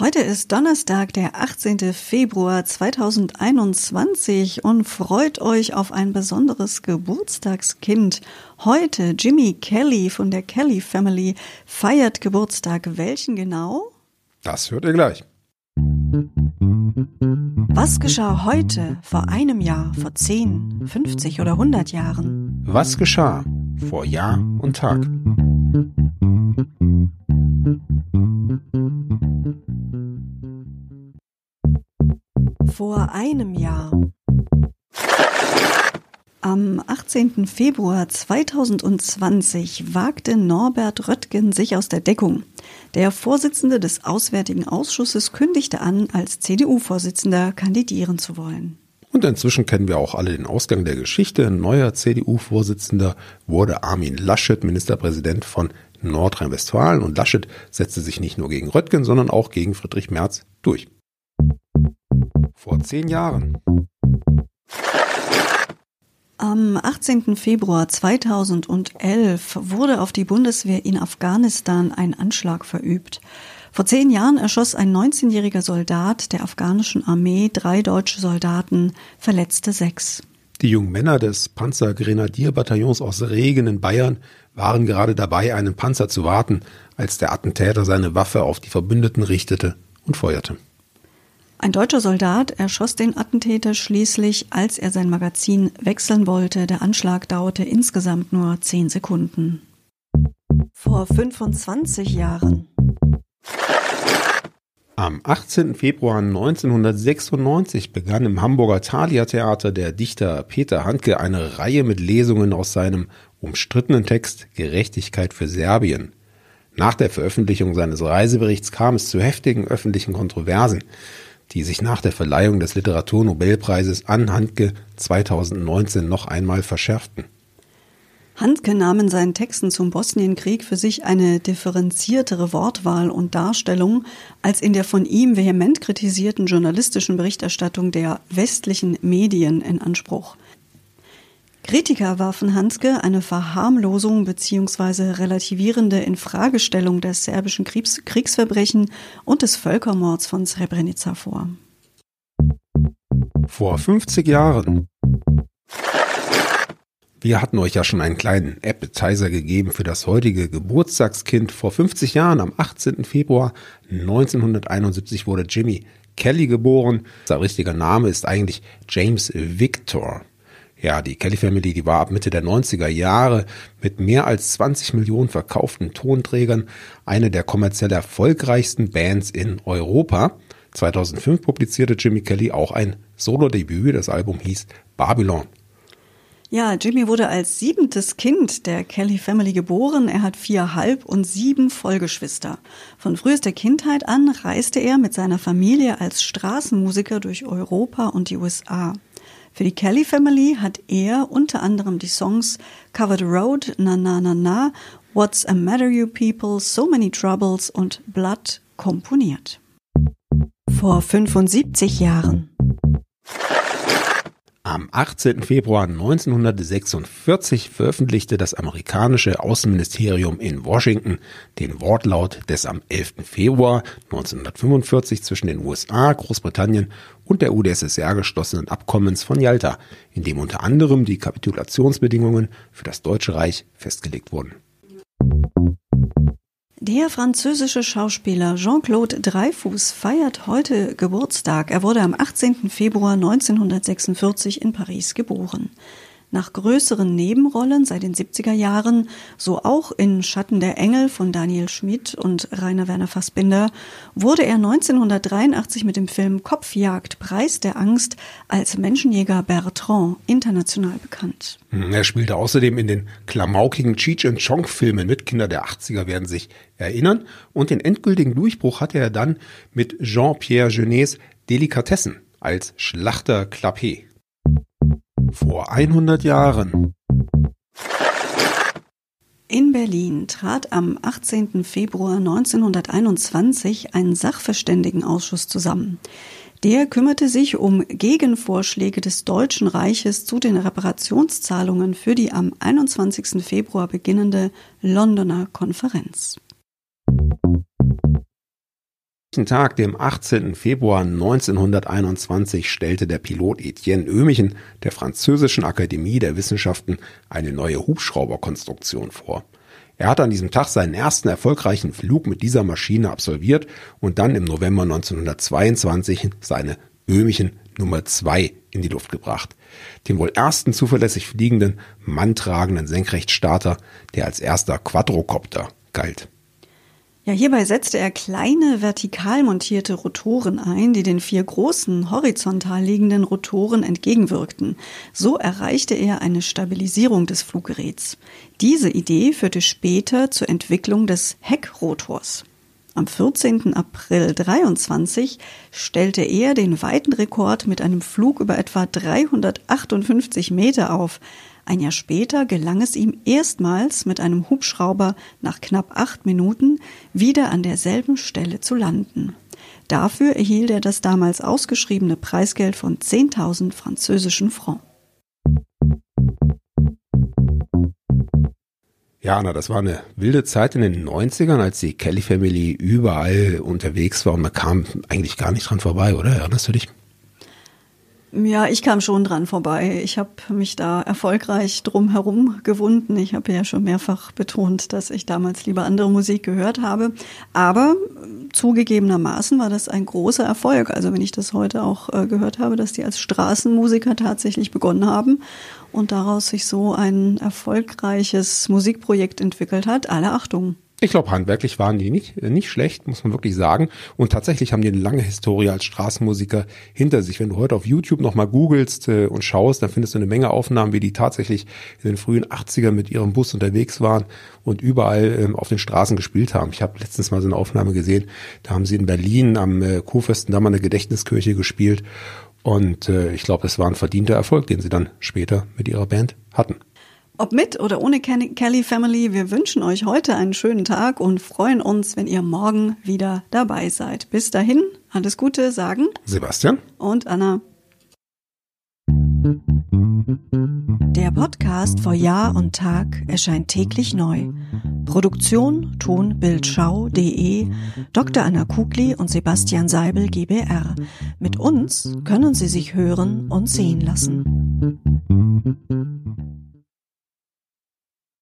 Heute ist Donnerstag, der 18. Februar 2021 und freut euch auf ein besonderes Geburtstagskind. Heute Jimmy Kelly von der Kelly Family feiert Geburtstag. Welchen genau? Das hört ihr gleich. Was geschah heute, vor einem Jahr, vor 10, 50 oder 100 Jahren? Was geschah vor Jahr und Tag? Vor einem Jahr. Am 18. Februar 2020 wagte Norbert Röttgen sich aus der Deckung. Der Vorsitzende des Auswärtigen Ausschusses kündigte an, als CDU-Vorsitzender kandidieren zu wollen. Und inzwischen kennen wir auch alle den Ausgang der Geschichte. Neuer CDU-Vorsitzender wurde Armin Laschet, Ministerpräsident von Nordrhein-Westfalen. Und Laschet setzte sich nicht nur gegen Röttgen, sondern auch gegen Friedrich Merz durch. Vor zehn Jahren. Am 18. Februar 2011 wurde auf die Bundeswehr in Afghanistan ein Anschlag verübt. Vor zehn Jahren erschoss ein 19-jähriger Soldat der afghanischen Armee drei deutsche Soldaten, verletzte sechs. Die jungen Männer des Panzergrenadierbataillons aus Regen in Bayern waren gerade dabei, einen Panzer zu warten, als der Attentäter seine Waffe auf die Verbündeten richtete und feuerte. Ein deutscher Soldat erschoss den Attentäter schließlich, als er sein Magazin wechseln wollte. Der Anschlag dauerte insgesamt nur zehn Sekunden. Vor 25 Jahren. Am 18. Februar 1996 begann im Hamburger Thalia Theater der Dichter Peter Handke eine Reihe mit Lesungen aus seinem umstrittenen Text Gerechtigkeit für Serbien. Nach der Veröffentlichung seines Reiseberichts kam es zu heftigen öffentlichen Kontroversen die sich nach der Verleihung des Literaturnobelpreises an Handke 2019 noch einmal verschärften. Handke nahm in seinen Texten zum Bosnienkrieg für sich eine differenziertere Wortwahl und Darstellung als in der von ihm vehement kritisierten journalistischen Berichterstattung der westlichen Medien in Anspruch. Kritiker warfen Hanske eine Verharmlosung bzw. relativierende Infragestellung des serbischen Kriegs Kriegsverbrechen und des Völkermords von Srebrenica vor. Vor 50 Jahren. Wir hatten euch ja schon einen kleinen Appetizer gegeben für das heutige Geburtstagskind. Vor 50 Jahren, am 18. Februar 1971, wurde Jimmy Kelly geboren. Sein richtiger Name ist eigentlich James Victor. Ja, die Kelly Family, die war ab Mitte der 90er Jahre mit mehr als 20 Millionen verkauften Tonträgern eine der kommerziell erfolgreichsten Bands in Europa. 2005 publizierte Jimmy Kelly auch ein Solo-Debüt. Das Album hieß Babylon. Ja, Jimmy wurde als siebentes Kind der Kelly Family geboren. Er hat vier Halb- und sieben Vollgeschwister. Von frühester Kindheit an reiste er mit seiner Familie als Straßenmusiker durch Europa und die USA. Für die Kelly Family hat er unter anderem die Songs Covered Road, Na Na Na Na, What's a Matter You People, So Many Troubles und Blood komponiert. Vor 75 Jahren. Am 18. Februar 1946 veröffentlichte das amerikanische Außenministerium in Washington den Wortlaut des am 11. Februar 1945 zwischen den USA, Großbritannien und der UdSSR geschlossenen Abkommens von Yalta, in dem unter anderem die Kapitulationsbedingungen für das Deutsche Reich festgelegt wurden. Der französische Schauspieler Jean-Claude Dreyfus feiert heute Geburtstag. Er wurde am 18. Februar 1946 in Paris geboren. Nach größeren Nebenrollen seit den 70er Jahren, so auch in Schatten der Engel von Daniel Schmidt und Rainer Werner Fassbinder, wurde er 1983 mit dem Film Kopfjagd Preis der Angst als Menschenjäger Bertrand international bekannt. Hm, er spielte außerdem in den klamaukigen Cheech and Chong Filmen mit. Kinder der 80er werden sich erinnern. Und den endgültigen Durchbruch hatte er dann mit Jean-Pierre Genets Delikatessen als Schlachter Clapet. Vor 100 Jahren. In Berlin trat am 18. Februar 1921 ein Sachverständigenausschuss zusammen. Der kümmerte sich um Gegenvorschläge des Deutschen Reiches zu den Reparationszahlungen für die am 21. Februar beginnende Londoner Konferenz. Gleichen Tag, dem 18. Februar 1921, stellte der Pilot Etienne Ömichen der Französischen Akademie der Wissenschaften eine neue Hubschrauberkonstruktion vor. Er hatte an diesem Tag seinen ersten erfolgreichen Flug mit dieser Maschine absolviert und dann im November 1922 seine Ömichen Nummer 2 in die Luft gebracht. Den wohl ersten zuverlässig fliegenden, manntragenden Senkrechtstarter, der als erster Quadrocopter galt. Ja, hierbei setzte er kleine vertikal montierte Rotoren ein, die den vier großen horizontal liegenden Rotoren entgegenwirkten. So erreichte er eine Stabilisierung des Fluggeräts. Diese Idee führte später zur Entwicklung des Heckrotors. Am 14. April 23 stellte er den weiten Rekord mit einem Flug über etwa 358 Meter auf. Ein Jahr später gelang es ihm erstmals mit einem Hubschrauber nach knapp acht Minuten wieder an derselben Stelle zu landen. Dafür erhielt er das damals ausgeschriebene Preisgeld von 10.000 französischen Francs. Ja, Anna, das war eine wilde Zeit in den 90ern, als die Kelly Family überall unterwegs war und man kam eigentlich gar nicht dran vorbei, oder? Erinnerst du dich? Ja, ich kam schon dran vorbei. Ich habe mich da erfolgreich drum herum gewunden. Ich habe ja schon mehrfach betont, dass ich damals lieber andere Musik gehört habe. Aber zugegebenermaßen war das ein großer Erfolg. Also wenn ich das heute auch äh, gehört habe, dass die als Straßenmusiker tatsächlich begonnen haben und daraus sich so ein erfolgreiches Musikprojekt entwickelt hat, alle Achtung. Ich glaube, handwerklich waren die nicht, äh, nicht schlecht, muss man wirklich sagen. Und tatsächlich haben die eine lange Historie als Straßenmusiker hinter sich. Wenn du heute auf YouTube nochmal googelst äh, und schaust, dann findest du eine Menge Aufnahmen, wie die tatsächlich in den frühen 80ern mit ihrem Bus unterwegs waren und überall ähm, auf den Straßen gespielt haben. Ich habe letztens mal so eine Aufnahme gesehen, da haben sie in Berlin am äh, Kurfürsten da mal eine Gedächtniskirche gespielt. Und äh, ich glaube, es war ein verdienter Erfolg, den sie dann später mit ihrer Band hatten. Ob mit oder ohne Kelly Family, wir wünschen euch heute einen schönen Tag und freuen uns, wenn ihr morgen wieder dabei seid. Bis dahin, alles Gute sagen Sebastian und Anna. Der Podcast vor Jahr und Tag erscheint täglich neu. Produktion tonbildschau.de Dr. Anna Kugli und Sebastian Seibel GBR. Mit uns können Sie sich hören und sehen lassen.